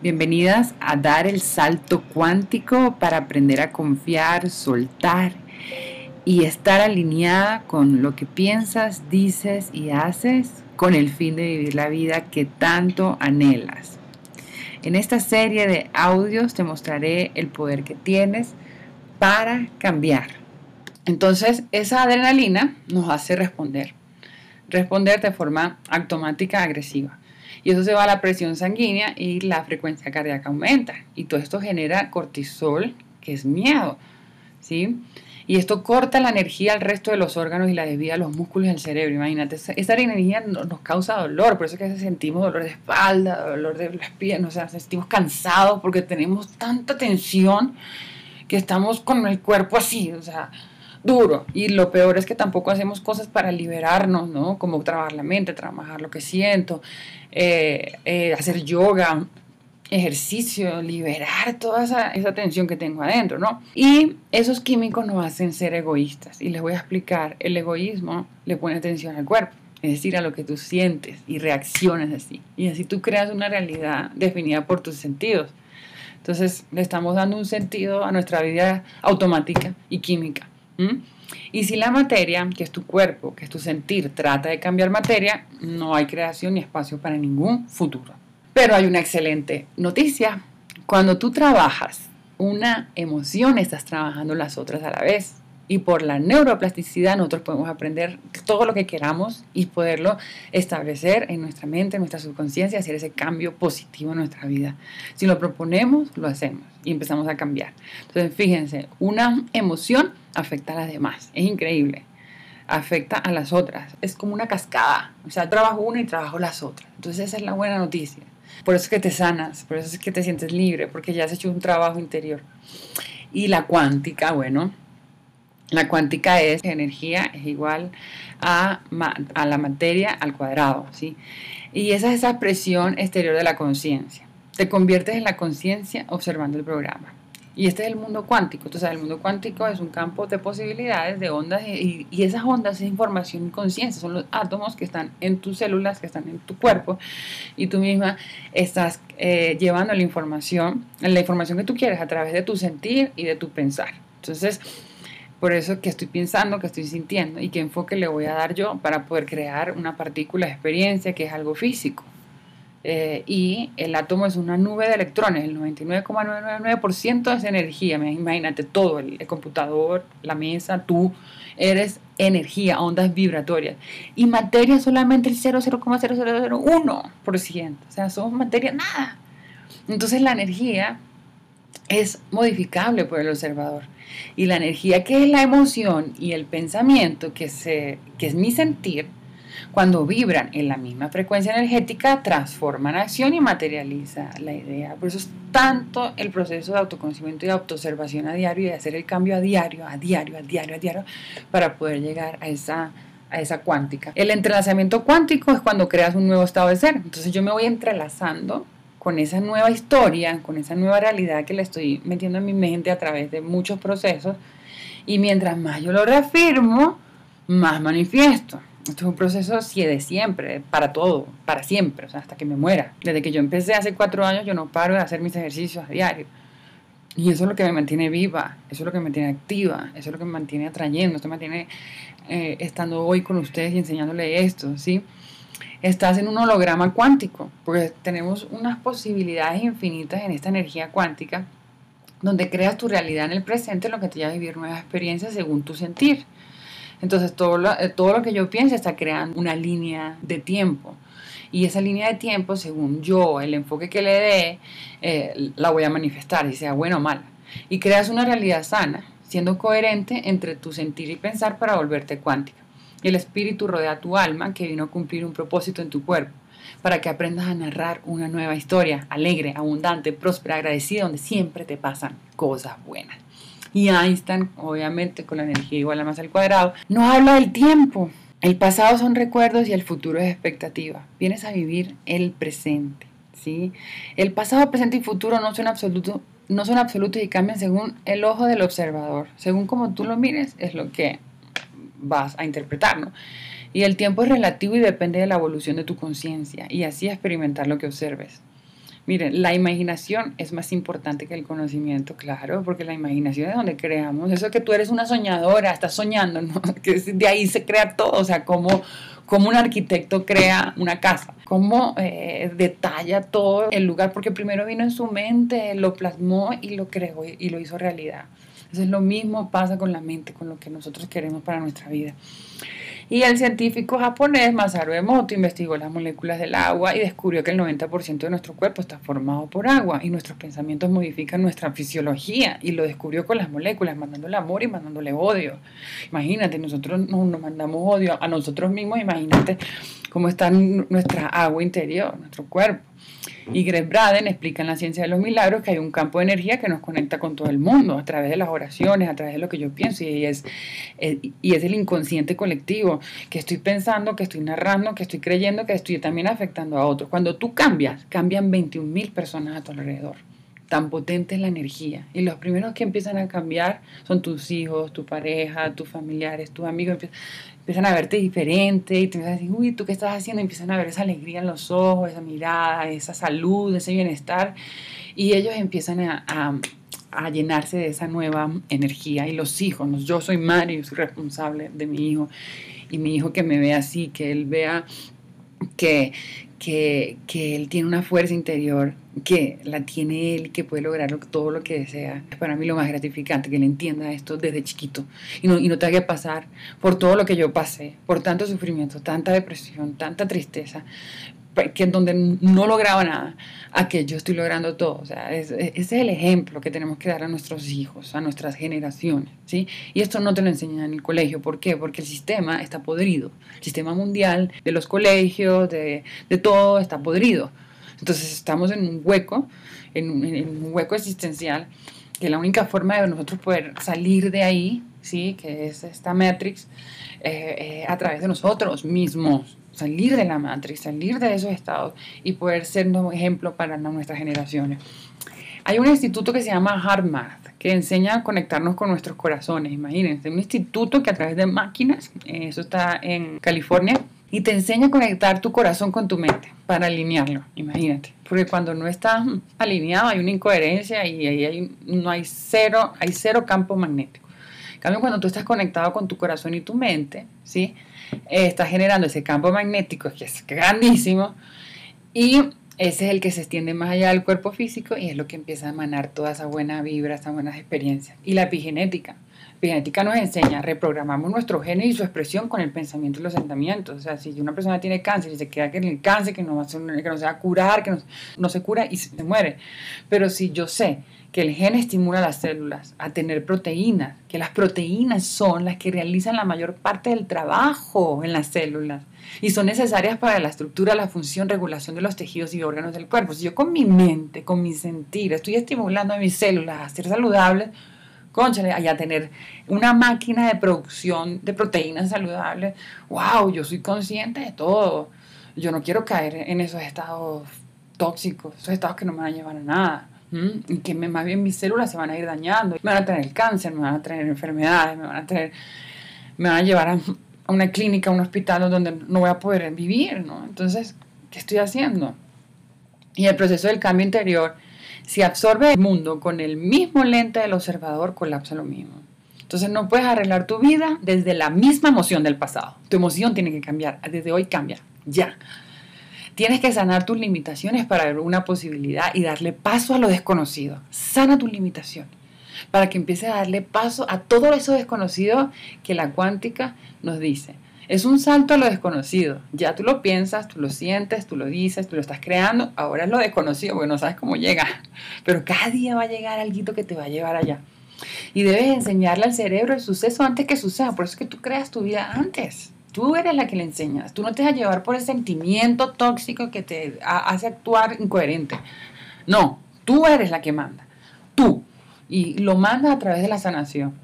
Bienvenidas a dar el salto cuántico para aprender a confiar, soltar y estar alineada con lo que piensas, dices y haces con el fin de vivir la vida que tanto anhelas. En esta serie de audios te mostraré el poder que tienes para cambiar. Entonces, esa adrenalina nos hace responder. Responder de forma automática agresiva. Y eso se va a la presión sanguínea y la frecuencia cardíaca aumenta. Y todo esto genera cortisol, que es miedo. ¿sí? Y esto corta la energía al resto de los órganos y la desvía a los músculos del cerebro. Imagínate, esa, energía nos causa dolor, por eso es que sentimos dolor de espalda, dolor de las piernas, o sea, sentimos cansados porque tenemos tanta tensión que estamos con el cuerpo así, o sea, duro. Y lo peor es que tampoco hacemos cosas para liberarnos, ¿no? Como trabajar la mente, trabajar lo que siento, eh, eh, hacer yoga, ejercicio, liberar toda esa, esa, tensión que tengo adentro, ¿no? Y esos químicos nos hacen ser egoístas. Y les voy a explicar, el egoísmo le pone atención al cuerpo, es decir, a lo que tú sientes y reaccionas así. Y así tú creas una realidad definida por tus sentidos. Entonces le estamos dando un sentido a nuestra vida automática y química. Y si la materia, que es tu cuerpo, que es tu sentir, trata de cambiar materia, no hay creación ni espacio para ningún futuro. Pero hay una excelente noticia. Cuando tú trabajas una emoción, estás trabajando las otras a la vez. Y por la neuroplasticidad nosotros podemos aprender todo lo que queramos y poderlo establecer en nuestra mente, en nuestra subconsciencia, hacer ese cambio positivo en nuestra vida. Si lo proponemos, lo hacemos y empezamos a cambiar. Entonces, fíjense, una emoción afecta a las demás. Es increíble. Afecta a las otras. Es como una cascada. O sea, trabajo una y trabajo las otras. Entonces, esa es la buena noticia. Por eso es que te sanas, por eso es que te sientes libre, porque ya has hecho un trabajo interior. Y la cuántica, bueno, la cuántica es energía es igual a, a la materia al cuadrado, ¿sí? Y esa es esa presión exterior de la conciencia. Te conviertes en la conciencia observando el programa. Y este es el mundo cuántico. Entonces, el mundo cuántico es un campo de posibilidades, de ondas, y, y esas ondas es información y conciencia. Son los átomos que están en tus células, que están en tu cuerpo, y tú misma estás eh, llevando la información, la información que tú quieres a través de tu sentir y de tu pensar. Entonces, por eso que estoy pensando, que estoy sintiendo y qué enfoque le voy a dar yo para poder crear una partícula de experiencia que es algo físico. Eh, y el átomo es una nube de electrones, el 99,999% es energía. Imagínate todo, el, computador, la mesa, tú eres energía, ondas vibratorias. Y materia solamente el 0,0001%. O sea, somos materia nada. Entonces la energía es modificable por el observador. Y la energía que es la emoción y el pensamiento, que, se, que es mi sentir, cuando vibran en la misma frecuencia energética, transforman acción y materializa la idea. Por eso es tanto el proceso de autoconocimiento y autoobservación a diario y de hacer el cambio a diario, a diario, a diario, a diario, para poder llegar a esa a esa cuántica. El entrelazamiento cuántico es cuando creas un nuevo estado de ser. Entonces yo me voy entrelazando con esa nueva historia, con esa nueva realidad que le estoy metiendo en mi mente a través de muchos procesos. Y mientras más yo lo reafirmo, más manifiesto. Esto es un proceso así de siempre, para todo, para siempre, o sea, hasta que me muera. Desde que yo empecé hace cuatro años, yo no paro de hacer mis ejercicios a diario. Y eso es lo que me mantiene viva, eso es lo que me mantiene activa, eso es lo que me mantiene atrayendo, esto me mantiene eh, estando hoy con ustedes y enseñándole esto, ¿sí? Estás en un holograma cuántico, porque tenemos unas posibilidades infinitas en esta energía cuántica, donde creas tu realidad en el presente, lo que te lleva a vivir nuevas experiencias según tu sentir. Entonces todo lo, eh, todo lo que yo pienso está creando una línea de tiempo. Y esa línea de tiempo, según yo, el enfoque que le dé, eh, la voy a manifestar, y sea buena o mala. Y creas una realidad sana, siendo coherente entre tu sentir y pensar para volverte cuántica. El espíritu rodea tu alma que vino a cumplir un propósito en tu cuerpo, para que aprendas a narrar una nueva historia, alegre, abundante, próspera, agradecida, donde siempre te pasan cosas buenas. Y Einstein, obviamente con la energía igual a más al cuadrado, nos habla del tiempo. El pasado son recuerdos y el futuro es expectativa. Vienes a vivir el presente. ¿sí? El pasado, presente y futuro no son, absoluto, no son absolutos y cambian según el ojo del observador. Según como tú lo mires, es lo que vas a interpretar, ¿no? Y el tiempo es relativo y depende de la evolución de tu conciencia y así experimentar lo que observes. Miren, la imaginación es más importante que el conocimiento, claro, porque la imaginación es donde creamos. Eso que tú eres una soñadora, estás soñando, ¿no? que de ahí se crea todo, o sea, como cómo un arquitecto crea una casa, cómo eh, detalla todo el lugar, porque primero vino en su mente, lo plasmó y lo creó y lo hizo realidad. Entonces lo mismo pasa con la mente, con lo que nosotros queremos para nuestra vida. Y el científico japonés Masaru Emoto investigó las moléculas del agua y descubrió que el 90% de nuestro cuerpo está formado por agua y nuestros pensamientos modifican nuestra fisiología y lo descubrió con las moléculas, mandándole amor y mandándole odio. Imagínate, nosotros nos, mandamos odio a nosotros mismos, imagínate cómo está nuestra agua interior, nuestro cuerpo. Y Greg Braden explica en la ciencia de los milagros que hay un campo de energía que nos conecta con todo el mundo a través de las oraciones, a través de lo que yo pienso y es, eh, y es el inconsciente colectivo, que estoy pensando, que estoy narrando, que estoy creyendo, que estoy también afectando a otros. Cuando tú cambias, cambian 21 mil personas a tu alrededor tan potente es la energía. Y los primeros que empiezan a cambiar son tus hijos, tu pareja, tus familiares, tus amigos. Empiezan a verte diferente y te empiezan a decir, uy, ¿tú qué estás haciendo? empiezan a ver esa alegría en los ojos, esa mirada, esa salud, ese bienestar. Y ellos empiezan a, a, llenarse de esa nueva energía. Y los hijos, yo soy Mario, soy responsable de mi hijo. Y mi hijo que me vea así, que él vea que, que, que él tiene una fuerza interior que la tiene él que puede lograr todo lo que desea. Es para mí lo más gratificante, que él entienda esto desde chiquito y no, y no tenga que pasar por todo lo que yo pasé, por tanto sufrimiento, tanta depresión, tanta tristeza, que en donde no lograba nada, a que yo estoy logrando todo. O sea, ese es el ejemplo que tenemos que dar a nuestros hijos, a nuestras generaciones, ¿sí? Y esto no te lo enseñan en el colegio. ¿Por qué? Porque el sistema está podrido. El sistema mundial de los colegios, de, de todo, está podrido. Entonces estamos en un hueco, en un, hueco existencial, que la única forma de nosotros poder salir de ahí, ¿sí? que es esta Matrix, eh, eh, a través de nosotros mismos, salir de la Matrix, salir de esos estados y poder ser un ejemplo para nuestras generaciones. Hay un instituto que se llama HeartMath, que enseña a conectarnos con nuestros corazones, imagínense, un instituto que a través de máquinas, eh, eso está en California, y te enseña a conectar tu corazón con tu mente para alinearlo, imagínate. Porque cuando no está alineado hay una incoherencia y ahí hay, no hay cero, hay cero campo magnético. En cambio, cuando tú estás conectado con tu corazón y tu mente, ¿sí? Eh, estás generando ese campo magnético que es grandísimo y ese es el que se extiende más allá del cuerpo físico y es lo que empieza a emanar toda esa buena vibra, esas buenas experiencias. Y la epigenética Epigenética nos enseña, reprogramamos nuestro genes y su expresión con el pensamiento y los sentimientos. O sea, si una persona tiene cáncer y se queda que el cáncer, que no, va a que no se va a curar, que no, se cura y se muere. Pero si yo sé que el gen estimula las células a tener proteínas, que las proteínas son las que realizan la mayor parte del trabajo en las células y son necesarias para la estructura, la función, regulación de los tejidos y órganos del cuerpo. Si yo con mi mente, con mi sentir, estoy estimulando a mis células a ser saludables, conchale, allá tener una máquina de producción de proteínas saludables, wow, yo soy consciente de todo. Yo no quiero caer en esos estados tóxicos, esos estados que no me van a llevar a nada. Y que más bien mis células se van a ir dañando, me van a tener cáncer, me van a tener enfermedades, me van a tener, me van a llevar a, una clínica, a un hospital donde no voy a poder vivir, ¿no? Entonces, ¿qué estoy haciendo? Y el proceso del cambio interior si absorbe el mundo con el mismo lente del observador, colapsa lo mismo. Entonces no puedes arreglar tu vida desde la misma emoción del pasado. Tu emoción tiene que cambiar. Desde hoy cambia. Ya. Tienes que sanar tus limitaciones para ver una posibilidad y darle paso a lo desconocido. Sana tu limitación para que empieces a darle paso a todo eso desconocido que la cuántica nos dice. Es un salto a lo desconocido. Ya tú lo piensas, tú lo sientes, tú lo dices, tú lo estás creando. Ahora es lo desconocido porque no sabes cómo llega. Pero cada día va a llegar algo que te va a llevar allá. Y debes enseñarle al cerebro el suceso antes que suceda. Por eso es que tú creas tu vida antes. Tú eres la que le enseñas. Tú no te vas a llevar por el sentimiento tóxico que te hace actuar incoherente. No, tú eres la que manda. Tú. Y lo mandas a través de la sanación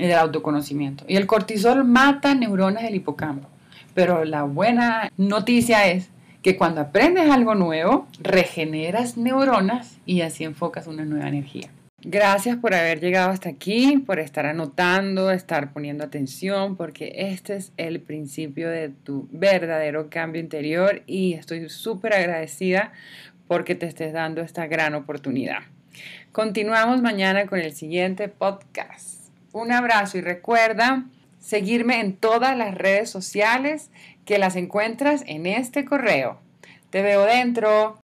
y del autoconocimiento. Y el cortisol mata neuronas del hipocampo. Pero la buena noticia es que cuando aprendes algo nuevo, regeneras neuronas y así enfocas una nueva energía. Gracias por haber llegado hasta aquí, por estar anotando, estar poniendo atención, porque este es el principio de tu verdadero cambio interior y estoy súper agradecida porque te estés dando esta gran oportunidad. Continuamos mañana con el siguiente podcast. Un abrazo y recuerda seguirme en todas las redes sociales que las encuentras en este correo. Te veo dentro.